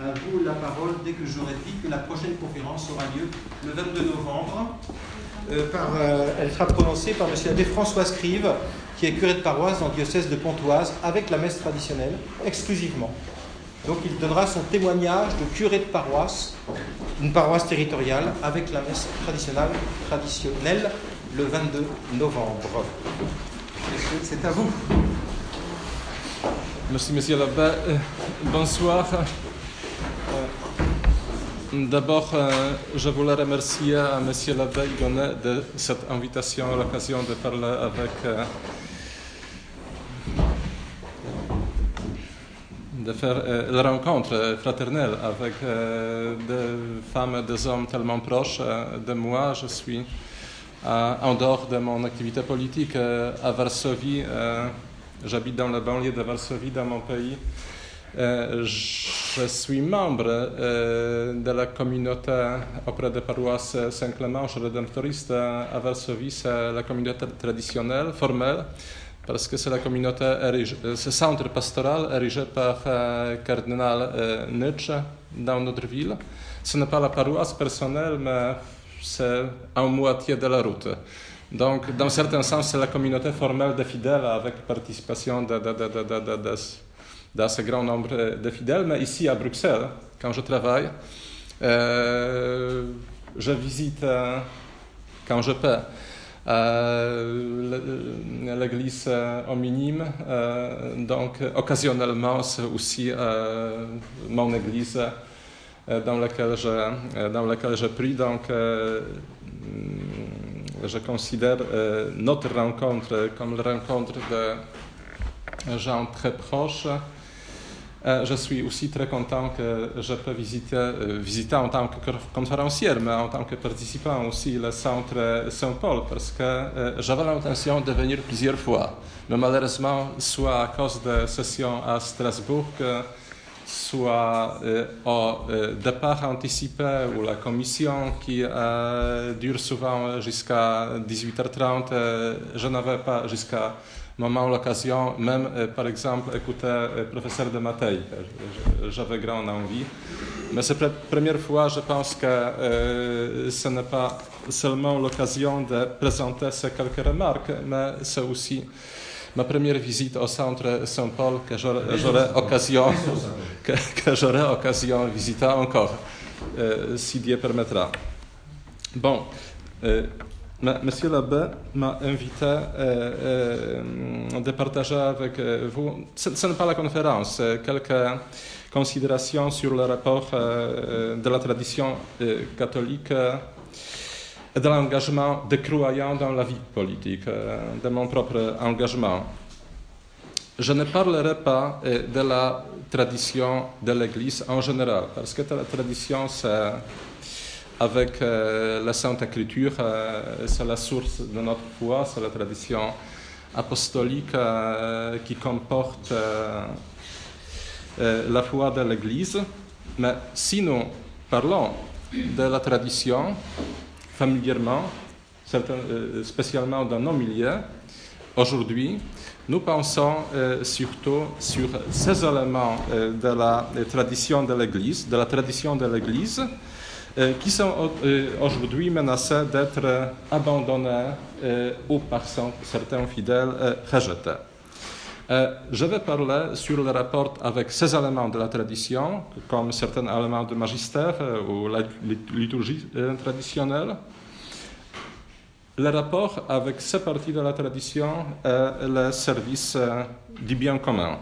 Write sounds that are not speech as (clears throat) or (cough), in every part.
à vous la parole dès que j'aurai dit que la prochaine conférence aura lieu le 22 novembre. Euh, par, euh, elle sera prononcée par M. l'abbé François Scrive, qui est curé de paroisse dans le diocèse de Pontoise, avec la messe traditionnelle, exclusivement. Donc il donnera son témoignage de curé de paroisse, une paroisse territoriale, avec la messe traditionnelle, traditionnelle le 22 novembre. C'est à vous. Merci, monsieur l'abbé. Euh, bonsoir. D'abord, euh, je voulais remercier à M. l'abbé de cette invitation, l'occasion de parler avec euh, de faire euh, la rencontre fraternelle avec des femmes des hommes tellement proches de moi. Je suis en dehors de mon activité politique à Varsovie. J'habite dans la banlieue de Varsovie, dans mon pays. Je suis membre euh, de la communauté auprès de paroisse Saint-Clément, rédemptoriste à Varsovie. C'est la communauté traditionnelle, formelle, parce que c'est la communauté, ce centre pastoral érigé par euh, cardinal Nietzsche dans notre ville. Ce n'est pas la paroisse personnelle, mais c'est en moitié de la route. Donc, dans un certain sens, c'est la communauté formelle des fidèles avec participation de, de, de, de d'assez grand nombre de fidèles, mais ici à Bruxelles, quand je travaille, euh, je visite, quand je peux, euh, l'église au minime, donc occasionnellement c'est aussi mon église dans laquelle je, dans laquelle je prie, donc je considère notre rencontre comme la rencontre de gens très proches euh, je suis aussi très content que je peux visiter, euh, en tant que conférencier, mais en tant que participant aussi le centre Saint-Paul, parce que euh, j'avais l'intention de venir plusieurs fois. Mais malheureusement, soit à cause de sessions à Strasbourg, soit au départ anticipé ou la commission qui dure souvent jusqu'à 18h30, je n'avais pas jusqu'à moment l'occasion, même par exemple, écouter euh, professeur de Matei. J'avais grand envie. Mais c'est la première fois, je pense que euh, ce n'est pas seulement l'occasion de présenter ces quelques remarques, mais c'est aussi ma première visite au centre Saint-Paul que j'aurai occasion, que, que de visiter encore, si Dieu permettra. Bon. Monsieur l'abbé m'a invité euh, euh, partager avec euh, vous, ce, n'est pas la conférence, quelques considérations sur le rapport de la tradition catholique et de l'engagement des croyants dans la vie politique, de mon propre engagement. Je ne parlerai pas de la tradition de l'Église en général, parce que la tradition, c'est avec euh, la Sainte Écriture, euh, c'est la source de notre foi, c'est la tradition apostolique euh, qui comporte la foi de l'Église. Mais si nous parlons de la tradition familièrement, spécialement dans nos milieux, aujourd'hui, nous pensons surtout sur ces éléments de la tradition de l'Église, de la tradition de l'Église, qui sont euh, aujourd'hui menacés d'être euh, abandonnés ou par certains fidèles rejetés. je vais parler sur le rapport avec ces éléments de la tradition, comme certains éléments du magistère ou la liturgie traditionnelle, le rapport avec ces parties de la tradition et le service du bien commun.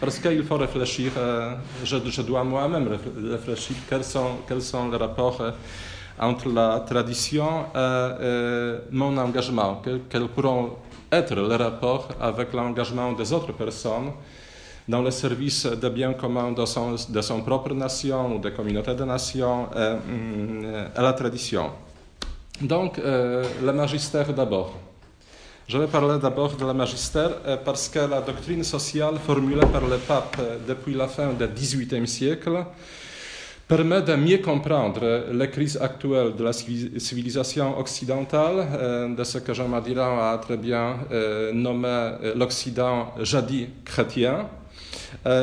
Parce qu'il faut réfléchir, euh, je, dois moi-même réfléchir quels sont, les rapports euh, entre la tradition et euh, mon engagement, quels pourront être les rapports avec l'engagement des autres personnes dans le service de bien commun de son, propre nation ou de communauté de nations et, et la tradition. Donc, le magistère d'abord. Je vais parler d'abord de la magistère euh, parce que la doctrine sociale formulée par le pape euh, depuis la fin du XVIIIe siècle permet de mieux comprendre les crises actuelles de la civilisation occidentale, euh, de ce que Jean Madiran a très bien nommé l'Occident jadis chrétien,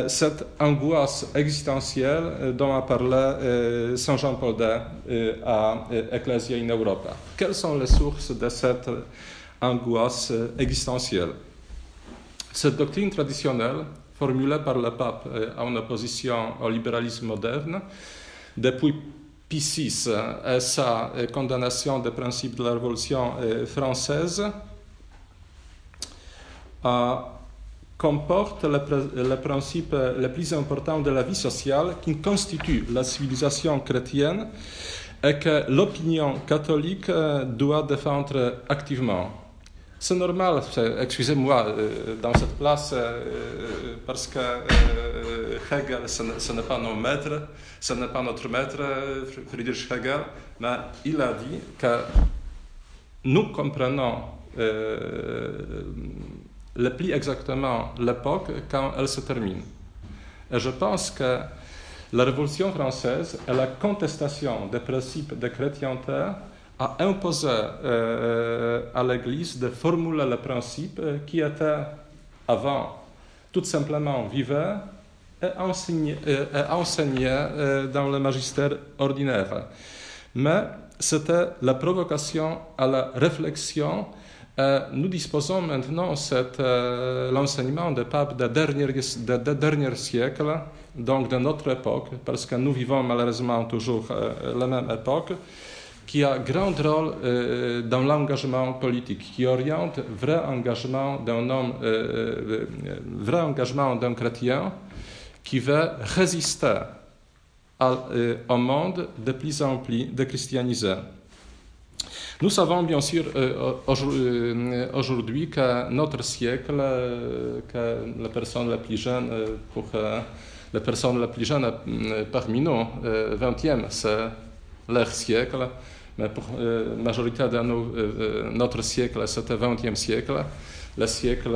cette angoisse existentielle dont a parlé Saint Jean-Paul II à Ecclesia in Europa. Quelles sont les sources de cette angoisse existentielle Cette doctrine traditionnelle, formulée par le pape en opposition au libéralisme moderne, depuis Pie VI et sa condamnation des principes de la Révolution française, comporte le, principe le plus important de la vie sociale qui constitue la civilisation chrétienne et que l'opinion catholique doit défendre activement. C'est normal, excusez-moi, dans cette place, parce que Hegel, ce n'est pas notre maître, ce n'est pas notre maître, Friedrich Hegel, mais il a dit que nous comprenons le plus exactement l'époque quand elle se termine. Et je pense que la Révolution française et la contestation des principes de chrétienté a imposé euh, à l'Église de formuler le principe qui était avant tout simplement vivant et enseigné, enseigné euh, dans le magistère ordinaire. Mais c'était la provocation à la réflexion euh, nous disposons maintenant de euh, l'enseignement des papes des derniers, de, derniers, siècles, donc de notre époque, parce que nous vivons malheureusement toujours euh, la même époque, qui a grand rôle dans l'engagement politique, qui oriente vrai engagement d'un homme, vrai engagement d'un chrétien qui veut résister au monde de plus en plus déchristianisé. Nous savons bien sûr euh, euh, aujourd'hui que notre siècle, euh, que la personne la plus jeune, pour la personne la plus jeune parmi nous, 20e, c'est leur siècle, mais pour la majorité de nous, notre siècle, c'était le 20e siècle, le siècle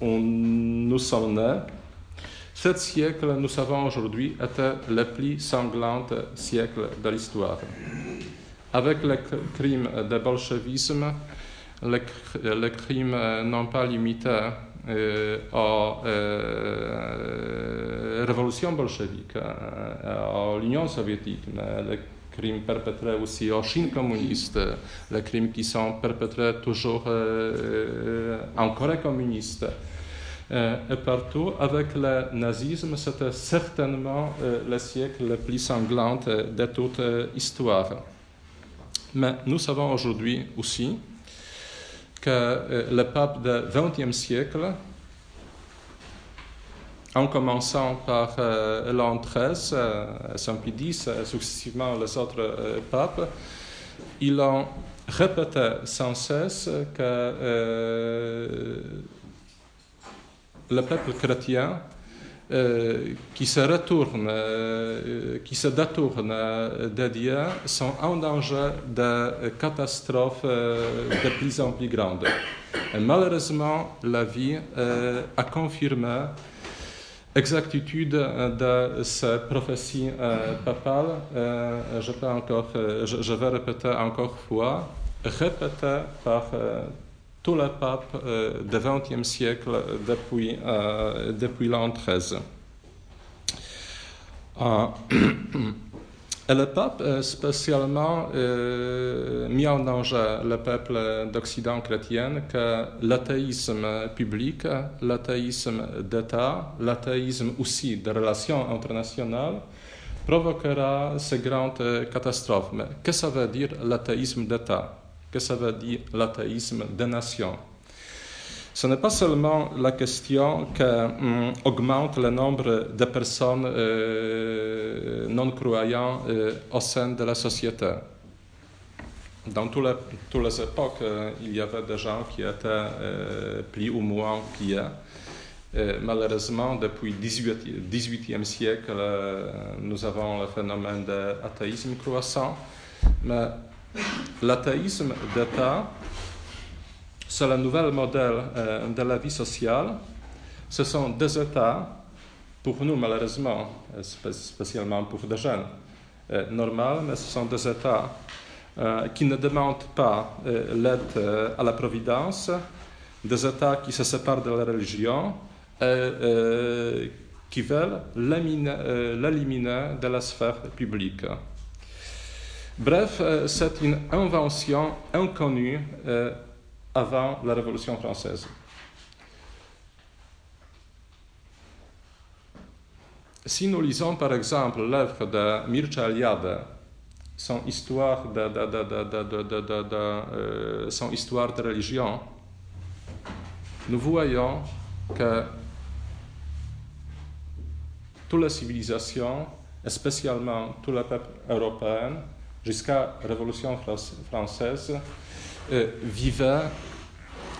où nous sommes nés. Ce siècle, nous savons aujourd'hui, était le plus sanglant siècle de l'histoire. Avec le crime de bolchevisme, les, les crimes n'ont pas limité euh, euh, révolutions bolcheviques, à l'Union soviétique, les crimes perpétrés aussi en Chine communiste, les crimes qui sont perpétrés toujours euh, en Corée communiste. et partout, avec le nazisme, c'était certainement le siècle le plus sanglant de toute l'histoire. Mais nous savons aujourd'hui aussi que le pape du XXe siècle, en commençant par euh, l'an 13, euh, Saint-Pie X, successivement les autres papes, ils ont répété sans cesse que le peuple chrétien euh, qui se retournent, euh, qui se détournent de Dieu sont en danger de catastrophes euh, de plus en plus grandes. Malheureusement, la vie a confirmé l'exactitude de ces prophéties papales. je, peux encore, je, vais répéter encore fois, répétées par tous les papes euh, du XXe siècle depuis, euh, depuis l'an 13. (clears throat) Et le pape a spécialement euh, mis en danger le peuple d'Occident chrétien que l'athéisme public, l'athéisme d'État, l'athéisme aussi de relations internationales provoquera ces grandes catastrophes. Mais que ça veut dire l'athéisme d'État? Que ça veut dire l'athéisme des nations? Ce n'est pas seulement la question qu'augmente hum, le nombre de personnes euh, non croyantes euh, au sein de la société. Dans toutes les, époques, euh, il y avait des gens qui étaient plus ou moins pieux. malheureusement, depuis le 18e siècle, nous avons le phénomène de l'athéisme croissant. Mais L'athéisme d'État, c'est le nouvel modèle euh, de la vie sociale. Ce sont des États, pour nous malheureusement, spécialement pour des jeunes, euh, normaux, mais ce sont des États euh, qui ne demandent pas l'aide à la providence, des États qui se séparent de la religion et qui veulent l'éliminer de la sphère publique. Bref, c'est une invention inconnue avant la Révolution française. Si nous lisons par exemple l'œuvre de Mircea Eliade, son histoire de, son histoire de religion, nous voyons que toutes les civilisations, et spécialement tous les peuples européens, jusqu'à la Révolution française, vivaient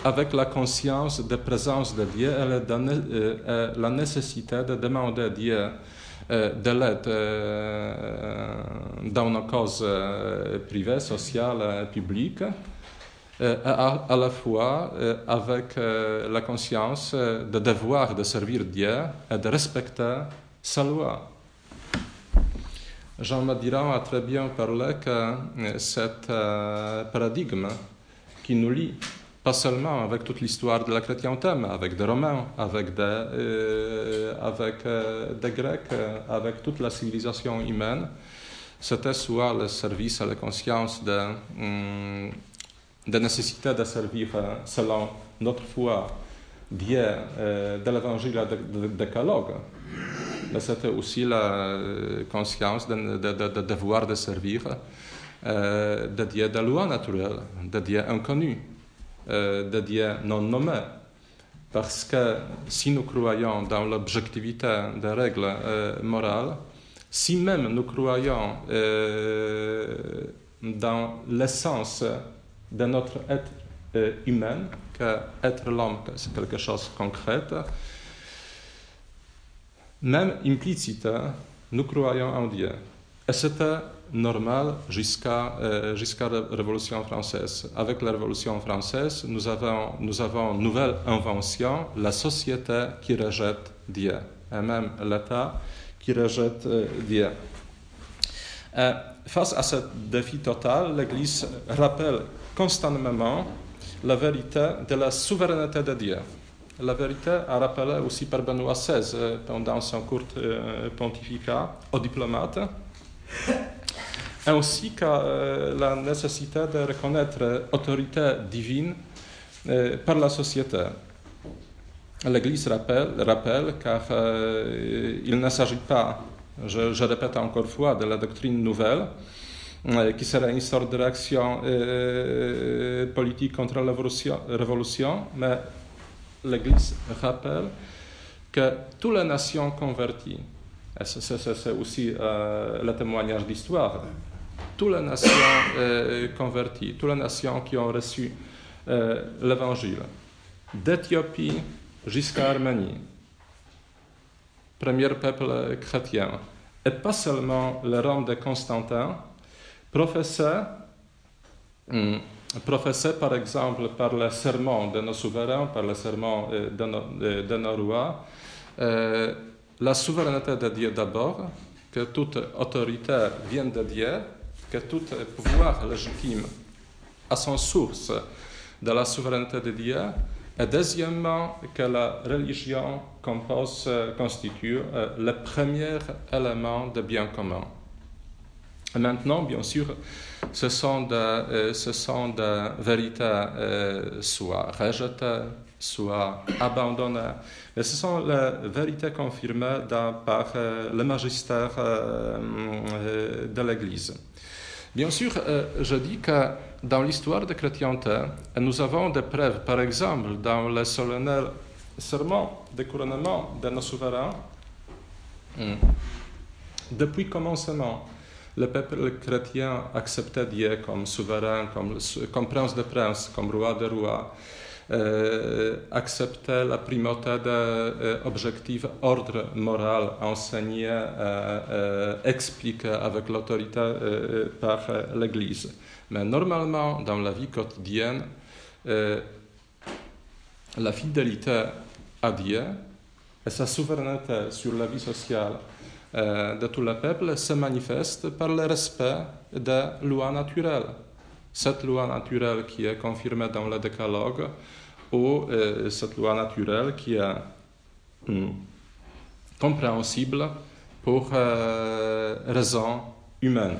avec la conscience de présence de Dieu et la nécessité de demander à Dieu de l'aide dans nos causes privées, sociales et publiques, à, à la fois avec la conscience de devoir de servir Dieu et de respecter sa loi. Jean Madiran a très bien parlé que cet paradigme qui nous lie pas seulement avec toute l'histoire de la chrétienté, mais avec des Romains, avec des, euh, avec, euh, des Grecs, euh, avec toute la civilisation humaine. C'était soit le service à la conscience de, hum, de nécessité de servir selon notre foi Dieu de l'évangile de, décalogue, mais c'était aussi la conscience de, de, de, devoir de servir de Dieu de loi naturelle, de Dieu inconnu. Euh, de Dieu non nommé. Parce que si nous croyons dans l'objectivité des règles euh, morales, si même nous croyons euh, dans l'essence de notre être humain, que être l'homme, c'est quelque chose de concret, même implicite, nous croyons en Dieu. Et c'était normal jusqu'à euh, jusqu'à la Révolution française. Avec la Révolution française, nous avons, nous avons une nouvelle invention, la société qui rejette Dieu, et même l'État qui rejette euh, Dieu. Euh, face à ce défi total, l'Église rappelle constamment la vérité de la souveraineté de Dieu. La vérité a rappelé aussi par Benoît XVI pendant son court pontificat aux diplomates ainsi que euh, la nécessité de reconnaître l'autorité divine euh, par la société. L'Église rappelle, rappelle car euh, il ne s'agit pas, je, je, répète encore une fois, de la doctrine nouvelle, qui serait une sorte de réaction politique contre la révolution, mais l'Église rappelle que toutes les nations converties, c'est aussi le témoignage d'histoire, toutes les nations euh, converties, toutes les nations qui ont reçu euh, l'Évangile, d'Éthiopie jusqu'à Arménie, premier peuple chrétien, et pas seulement le Rome de Constantin, professait, hum, par exemple par le serment de nos souverains, par le serment euh, de, nos rois, la souveraineté de Dieu d'abord, que toute autorité vient de Dieu, que tout pouvoir légitime a son source de la souveraineté de Dieu, et deuxièmement que la religion compose, constitue euh, le premier élément de bien commun. maintenant, bien sûr, ce sont des, euh, ce sont des vérités euh, soit rejetées, soit abandonnées, mais ce sont les vérités confirmées par le magistère de l'Église. Bien sûr, euh, je dis que dans l'histoire de chrétienté, nous avons des preuves, par exemple, dans le solennel serment de couronnement de nos souverains, hmm. depuis le commencement, le peuple chrétien acceptait Dieu comme souverain, comme, comme prince de princes, comme roi de rois. Euh, accepter la primauté de euh, objectifs ordre moral enseigné, euh, expliqué avec l'autorité par l'Église. Mais normalement, dans la vie quotidienne, la fidélité à Dieu et sa souveraineté sur la vie sociale de tout le peuple se manifeste par le respect des lois naturelles. Cette loi naturelle qui est confirmée dans le décalogue ou euh, cette loi naturelle qui est hmm, compréhensible pour euh, raisons humaines.